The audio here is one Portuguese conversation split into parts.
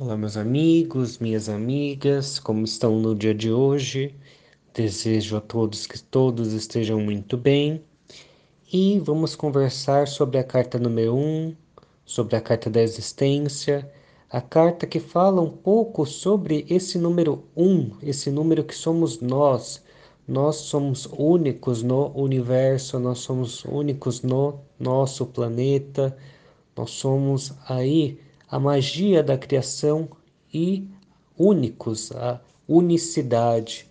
Olá, meus amigos, minhas amigas, como estão no dia de hoje? Desejo a todos que todos estejam muito bem e vamos conversar sobre a carta número 1, sobre a carta da existência, a carta que fala um pouco sobre esse número 1, esse número que somos nós. Nós somos únicos no universo, nós somos únicos no nosso planeta, nós somos aí a magia da criação e únicos, a unicidade.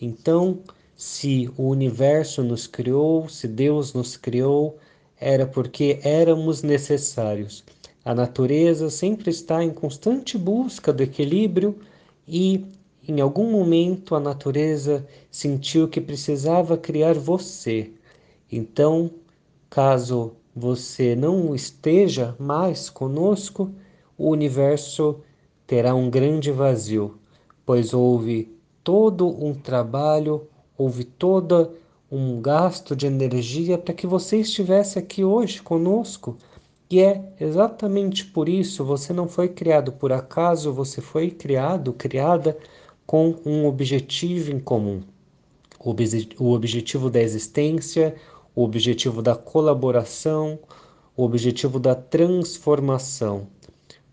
Então, se o universo nos criou, se Deus nos criou, era porque éramos necessários. A natureza sempre está em constante busca do equilíbrio e, em algum momento, a natureza sentiu que precisava criar você. Então, caso você não esteja mais conosco, o universo terá um grande vazio, pois houve todo um trabalho, houve todo um gasto de energia para que você estivesse aqui hoje conosco. E é exatamente por isso você não foi criado por acaso, você foi criado, criada com um objetivo em comum. O objetivo da existência, o objetivo da colaboração, o objetivo da transformação.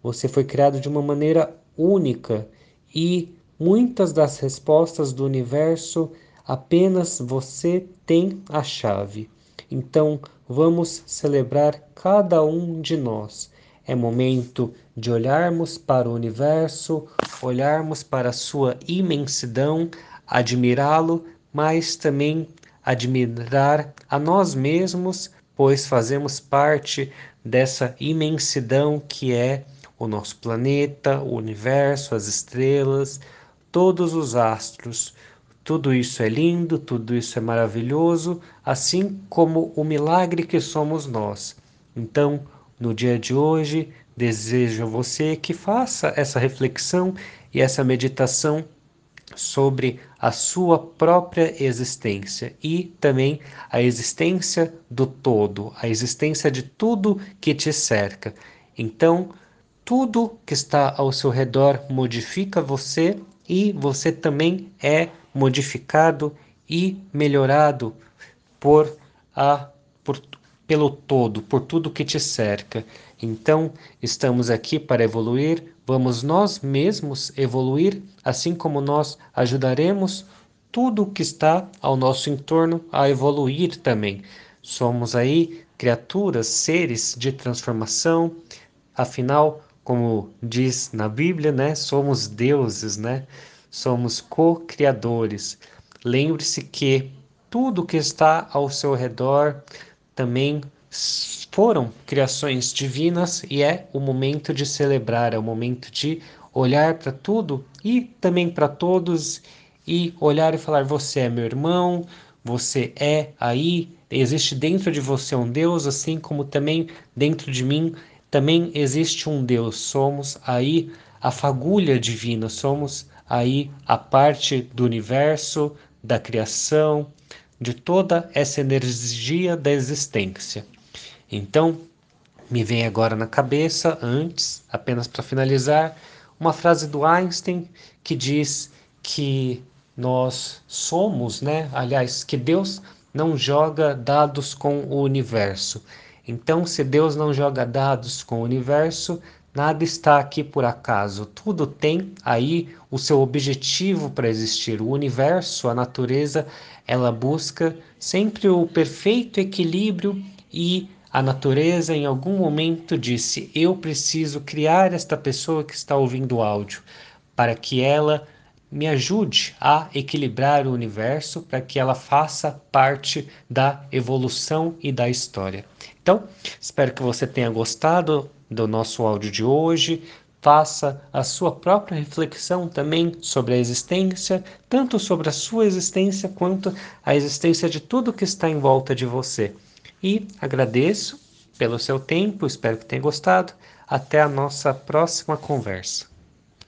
Você foi criado de uma maneira única e muitas das respostas do universo apenas você tem a chave. Então, vamos celebrar cada um de nós. É momento de olharmos para o universo, olharmos para a sua imensidão, admirá-lo, mas também admirar a nós mesmos, pois fazemos parte dessa imensidão que é o nosso planeta, o universo, as estrelas, todos os astros. Tudo isso é lindo, tudo isso é maravilhoso, assim como o milagre que somos nós. Então, no dia de hoje, desejo a você que faça essa reflexão e essa meditação sobre a sua própria existência e também a existência do todo, a existência de tudo que te cerca. Então, tudo que está ao seu redor modifica você e você também é modificado e melhorado por a por, pelo todo, por tudo que te cerca. Então, estamos aqui para evoluir, vamos nós mesmos evoluir, assim como nós ajudaremos tudo que está ao nosso entorno a evoluir também. Somos aí criaturas, seres de transformação, afinal, como diz na Bíblia, né? Somos deuses, né? Somos co-criadores. Lembre-se que tudo que está ao seu redor também foram criações divinas e é o momento de celebrar, é o momento de olhar para tudo e também para todos e olhar e falar: você é meu irmão, você é aí, existe dentro de você um Deus, assim como também dentro de mim também existe um Deus, somos aí a fagulha divina, somos aí a parte do universo, da criação, de toda essa energia da existência. Então, me vem agora na cabeça, antes, apenas para finalizar, uma frase do Einstein que diz que nós somos, né? Aliás, que Deus não joga dados com o universo. Então, se Deus não joga dados com o universo, nada está aqui por acaso. Tudo tem aí o seu objetivo para existir. O universo, a natureza, ela busca sempre o perfeito equilíbrio e a natureza em algum momento disse: "Eu preciso criar esta pessoa que está ouvindo o áudio para que ela me ajude a equilibrar o universo para que ela faça parte da evolução e da história. Então, espero que você tenha gostado do nosso áudio de hoje. Faça a sua própria reflexão também sobre a existência, tanto sobre a sua existência quanto a existência de tudo que está em volta de você. E agradeço pelo seu tempo, espero que tenha gostado. Até a nossa próxima conversa.